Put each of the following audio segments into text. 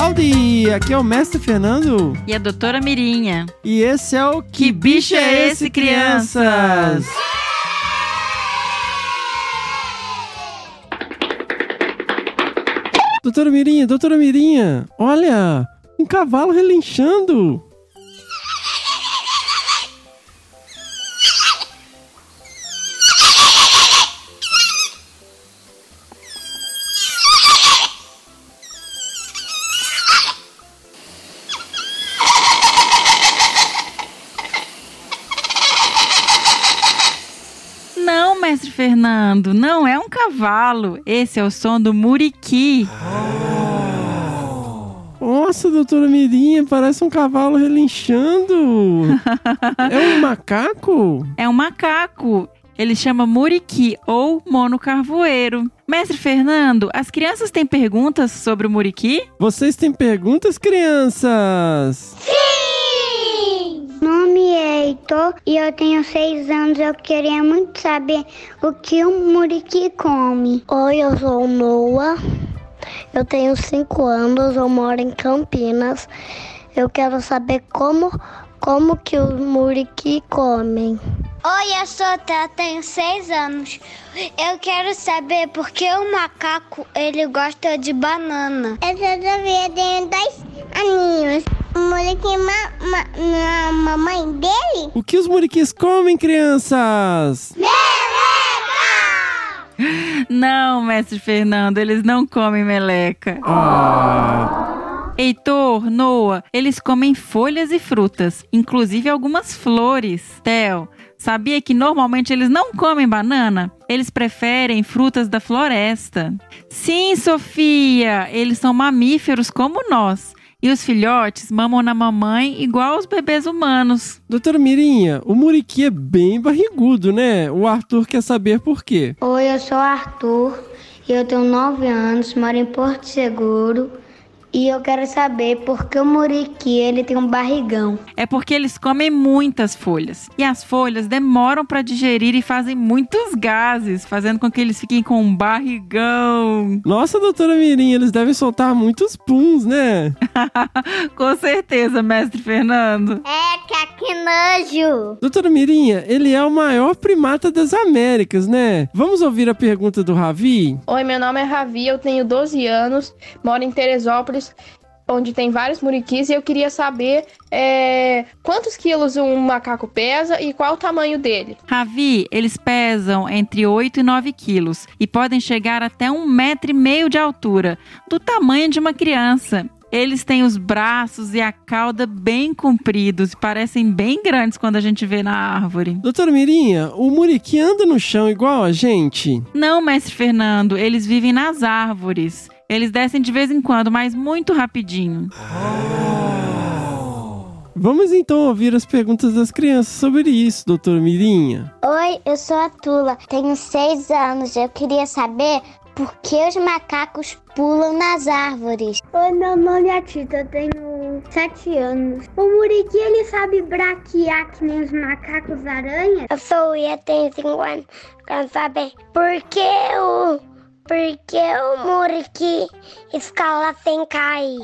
Howdy! Aqui é o Mestre Fernando. E a doutora Mirinha. E esse é o Que, que Bicho é Esse, crianças? Doutora Mirinha, doutora Mirinha, olha, um cavalo relinchando. Fernando, não é um cavalo. Esse é o som do muriqui. Nossa, doutora Mirinha, parece um cavalo relinchando. é um macaco? É um macaco. Ele chama muriqui ou mono carvoeiro. Mestre Fernando, as crianças têm perguntas sobre o muriqui? Vocês têm perguntas, crianças? Sim! É Heitor e eu tenho seis anos. Eu queria muito saber o que um muriqui come. Oi, eu sou o Noah. Eu tenho cinco anos, eu moro em Campinas. Eu quero saber como, como que os muriqui comem. Oi, eu sou Tá, tenho seis anos. Eu quero saber por que o macaco ele gosta de banana. Eu sou Sofia, tenho dois aninhos. O muriqui ma, ma, mamãe dele? O que os muriquis comem, crianças? Meleca! Não, mestre Fernando, eles não comem meleca. Ah. Heitor, Noah, eles comem folhas e frutas, inclusive algumas flores. Theo, sabia que normalmente eles não comem banana? Eles preferem frutas da floresta. Sim, Sofia, eles são mamíferos como nós. E os filhotes mamam na mamãe igual aos bebês humanos. Doutora Mirinha, o muriqui é bem barrigudo, né? O Arthur quer saber por quê. Oi, eu sou o Arthur e eu tenho 9 anos, moro em Porto Seguro. E eu quero saber por que o muriqui ele tem um barrigão. É porque eles comem muitas folhas. E as folhas demoram para digerir e fazem muitos gases, fazendo com que eles fiquem com um barrigão. Nossa, doutora Mirim, eles devem soltar muitos puns, né? com certeza, mestre Fernando. É, que nojo. Doutora Mirinha, ele é o maior primata das Américas, né? Vamos ouvir a pergunta do Ravi? Oi, meu nome é Ravi, eu tenho 12 anos, moro em Teresópolis onde tem vários muriquis, e eu queria saber é, quantos quilos um macaco pesa e qual o tamanho dele. Ravi, eles pesam entre 8 e 9 quilos e podem chegar até um metro e meio de altura, do tamanho de uma criança. Eles têm os braços e a cauda bem compridos e parecem bem grandes quando a gente vê na árvore. Doutora Mirinha, o muriqui anda no chão igual a gente? Não, mestre Fernando, eles vivem nas árvores. Eles descem de vez em quando, mas muito rapidinho. Vamos então ouvir as perguntas das crianças sobre isso, doutor Mirinha. Oi, eu sou a Tula, tenho seis anos. Eu queria saber por que os macacos pulam nas árvores. Oi, meu nome é Tita, eu tenho sete anos. O Muriqui, ele sabe braquear que nem os macacos aranha? Eu sou o Ia, tenho cinco anos. Quero saber por que o porque o Muriqui escala sem cair.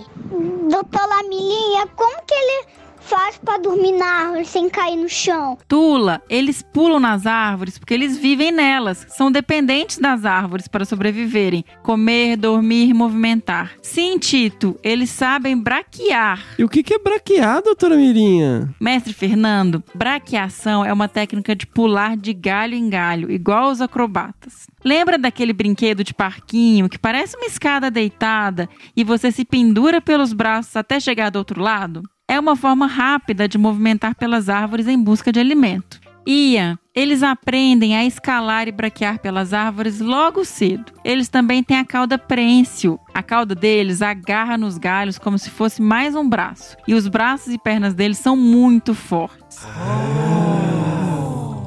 Doutor Lamilinha, como que ele faz para dormir na árvore sem cair no chão? Tula, eles pulam nas árvores porque eles vivem nelas. São dependentes das árvores para sobreviverem, comer, dormir, movimentar. Sim, Tito, eles sabem braquear. E o que é braquear, doutora Mirinha? Mestre Fernando, braqueação é uma técnica de pular de galho em galho, igual os acrobatas. Lembra daquele brinquedo de parquinho que parece uma escada deitada e você se pendura pelos braços até chegar do outro lado? É uma forma rápida de movimentar pelas árvores em busca de alimento. Ia, eles aprendem a escalar e braquear pelas árvores logo cedo. Eles também têm a cauda prênsil. A cauda deles agarra nos galhos como se fosse mais um braço. E os braços e pernas deles são muito fortes.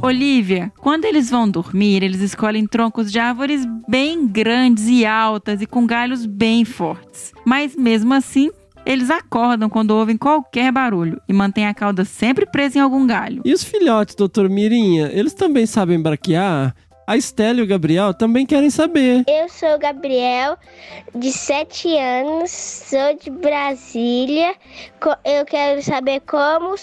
Olivia, quando eles vão dormir, eles escolhem troncos de árvores bem grandes e altas e com galhos bem fortes. Mas mesmo assim, eles acordam quando ouvem qualquer barulho e mantêm a cauda sempre presa em algum galho. E os filhotes, doutor Mirinha, eles também sabem braquear? A Estela e o Gabriel também querem saber. Eu sou o Gabriel, de 7 anos, sou de Brasília. Eu quero saber como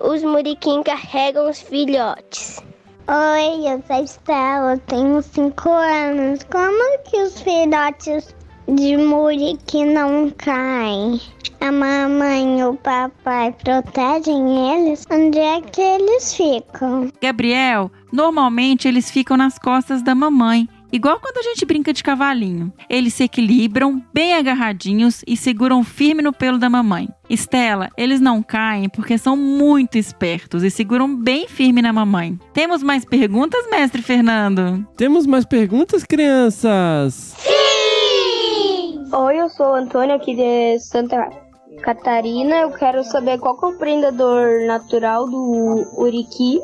os, muriquim carregam os filhotes. Oi, eu sou a Estela, tenho 5 anos. Como que os filhotes de muriqui não caem? A mamãe e o papai protegem eles? Onde é que eles ficam? Gabriel, normalmente eles ficam nas costas da mamãe. Igual quando a gente brinca de cavalinho. Eles se equilibram bem agarradinhos e seguram firme no pelo da mamãe. Estela, eles não caem porque são muito espertos e seguram bem firme na mamãe. Temos mais perguntas, mestre Fernando? Temos mais perguntas, crianças? Oi, eu sou o Antônio aqui de Santa Catarina. Eu quero saber qual que é o prendedor natural do Uriqui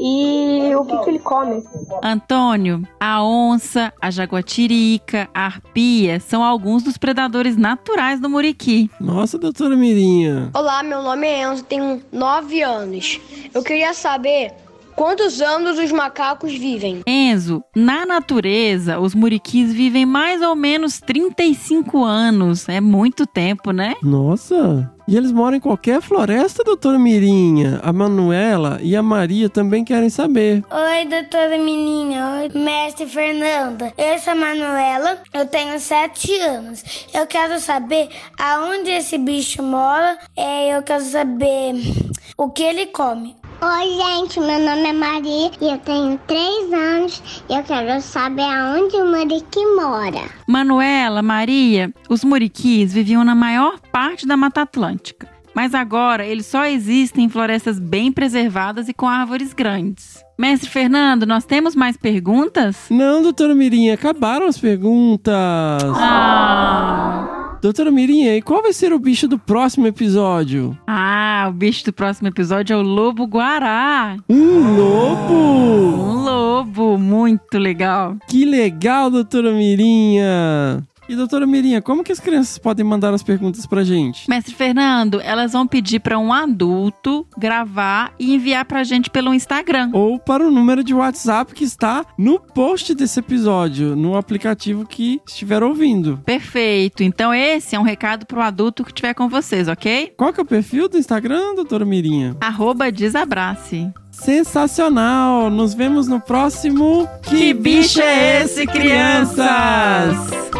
e o que, que ele come. Antônio, a onça, a jaguatirica, a arpia são alguns dos predadores naturais do muriqui. Nossa, doutora Mirinha. Olá, meu nome é Enzo, tenho 9 anos. Eu queria saber quantos anos os macacos vivem. Enzo, na natureza, os muriquis vivem mais ou menos 35 anos. É muito tempo, né? Nossa. E eles moram em qualquer floresta, doutora Mirinha? A Manuela e a Maria também querem saber. Oi, doutora Menina. Oi, mestre Fernanda. Eu sou a Manuela, eu tenho sete anos. Eu quero saber aonde esse bicho mora. É, eu quero saber o que ele come. Oi, gente, meu nome é Maria e eu tenho 3 anos e eu quero saber aonde o Muriqui mora. Manuela, Maria, os muriquis viviam na maior parte da Mata Atlântica. Mas agora eles só existem em florestas bem preservadas e com árvores grandes. Mestre Fernando, nós temos mais perguntas? Não, doutora Mirinha, acabaram as perguntas. Ah. Doutora Mirinha, e qual vai ser o bicho do próximo episódio? Ah, o bicho do próximo episódio é o lobo guará. Um lobo! Um lobo, muito legal. Que legal, doutora Mirinha! E doutora Mirinha, como que as crianças podem mandar as perguntas pra gente? Mestre Fernando, elas vão pedir para um adulto gravar e enviar pra gente pelo Instagram. Ou para o número de WhatsApp que está no post desse episódio, no aplicativo que estiver ouvindo. Perfeito. Então esse é um recado pro adulto que estiver com vocês, ok? Qual que é o perfil do Instagram, doutora Mirinha? Arroba desabrace. Sensacional! Nos vemos no próximo Que bicho é esse, crianças?